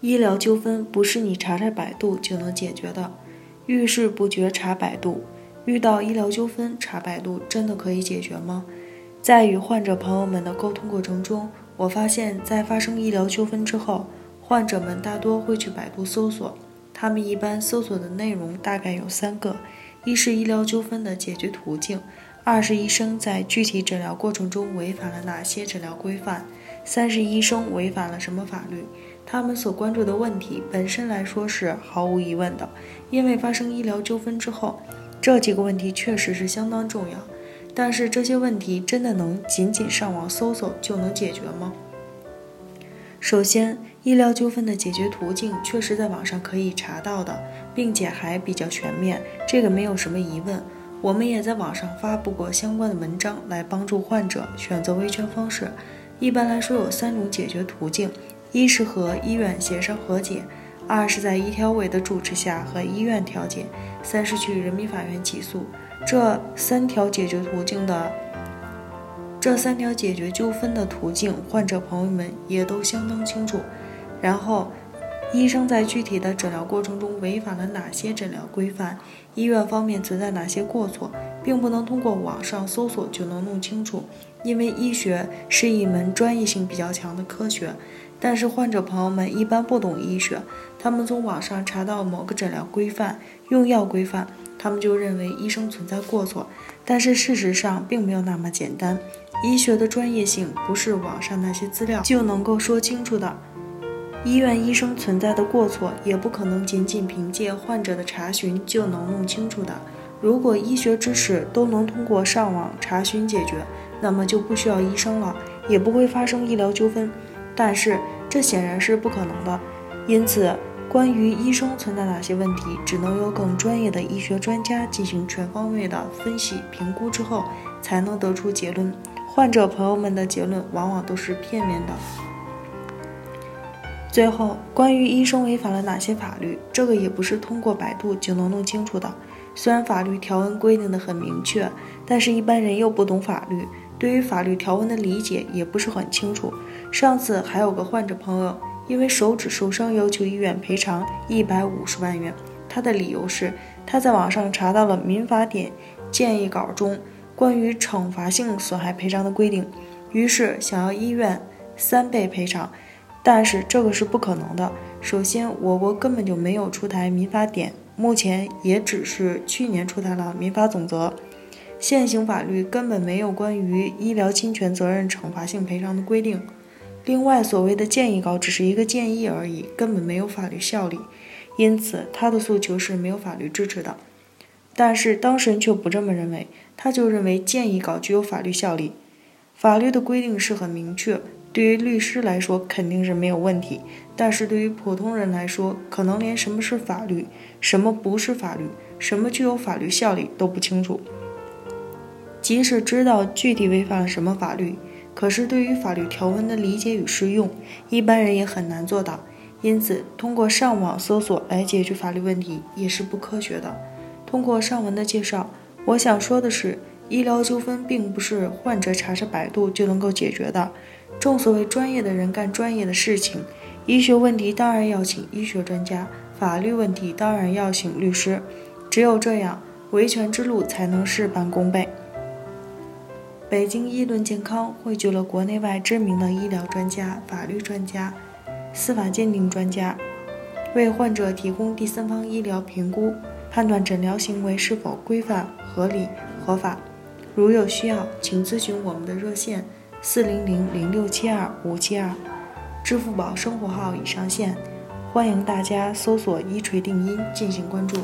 医疗纠纷不是你查查百度就能解决的，遇事不决查百度。遇到医疗纠纷查百度真的可以解决吗？在与患者朋友们的沟通过程中，我发现，在发生医疗纠纷之后，患者们大多会去百度搜索。他们一般搜索的内容大概有三个：一是医疗纠纷的解决途径；二是医生在具体诊疗过程中违反了哪些诊疗规范；三是医生违反了什么法律。他们所关注的问题本身来说是毫无疑问的，因为发生医疗纠纷之后，这几个问题确实是相当重要。但是这些问题真的能仅仅上网搜索就能解决吗？首先，医疗纠纷的解决途径确实在网上可以查到的，并且还比较全面，这个没有什么疑问。我们也在网上发布过相关的文章，来帮助患者选择维权方式。一般来说，有三种解决途径。一是和医院协商和解，二是在医调委的主持下和医院调解，三是去人民法院起诉。这三条解决途径的，这三条解决纠纷的途径，患者朋友们也都相当清楚。然后，医生在具体的诊疗过程中违反了哪些诊疗规范，医院方面存在哪些过错，并不能通过网上搜索就能弄清楚，因为医学是一门专业性比较强的科学。但是患者朋友们一般不懂医学，他们从网上查到某个诊疗规范、用药规范，他们就认为医生存在过错。但是事实上并没有那么简单，医学的专业性不是网上那些资料就能够说清楚的。医院医生存在的过错，也不可能仅仅凭借患者的查询就能弄清楚的。如果医学知识都能通过上网查询解决，那么就不需要医生了，也不会发生医疗纠纷。但是这显然是不可能的，因此，关于医生存在哪些问题，只能由更专业的医学专家进行全方位的分析评估之后，才能得出结论。患者朋友们的结论往往都是片面的。最后，关于医生违反了哪些法律，这个也不是通过百度就能弄清楚的。虽然法律条文规定的很明确，但是一般人又不懂法律。对于法律条文的理解也不是很清楚。上次还有个患者朋友因为手指受伤要求医院赔偿一百五十万元，他的理由是他在网上查到了民法典建议稿中关于惩罚性损害赔偿的规定，于是想要医院三倍赔偿，但是这个是不可能的。首先，我国根本就没有出台民法典，目前也只是去年出台了民法总则。现行法律根本没有关于医疗侵权责任惩罚性赔偿的规定。另外，所谓的建议稿只是一个建议而已，根本没有法律效力，因此他的诉求是没有法律支持的。但是当事人却不这么认为，他就认为建议稿具有法律效力。法律的规定是很明确，对于律师来说肯定是没有问题，但是对于普通人来说，可能连什么是法律、什么不是法律、什么具有法律效力都不清楚。即使知道具体违反了什么法律，可是对于法律条文的理解与适用，一般人也很难做到。因此，通过上网搜索来解决法律问题也是不科学的。通过上文的介绍，我想说的是，医疗纠纷并不是患者查查百度就能够解决的。正所谓专业的人干专业的事情，医学问题当然要请医学专家，法律问题当然要请律师。只有这样，维权之路才能事半功倍。北京医论健康汇聚了国内外知名的医疗专家、法律专家、司法鉴定专家，为患者提供第三方医疗评估，判断诊疗行为是否规范、合理、合法。如有需要，请咨询我们的热线：四零零零六七二五七二，支付宝生活号已上线，欢迎大家搜索“一锤定音”进行关注。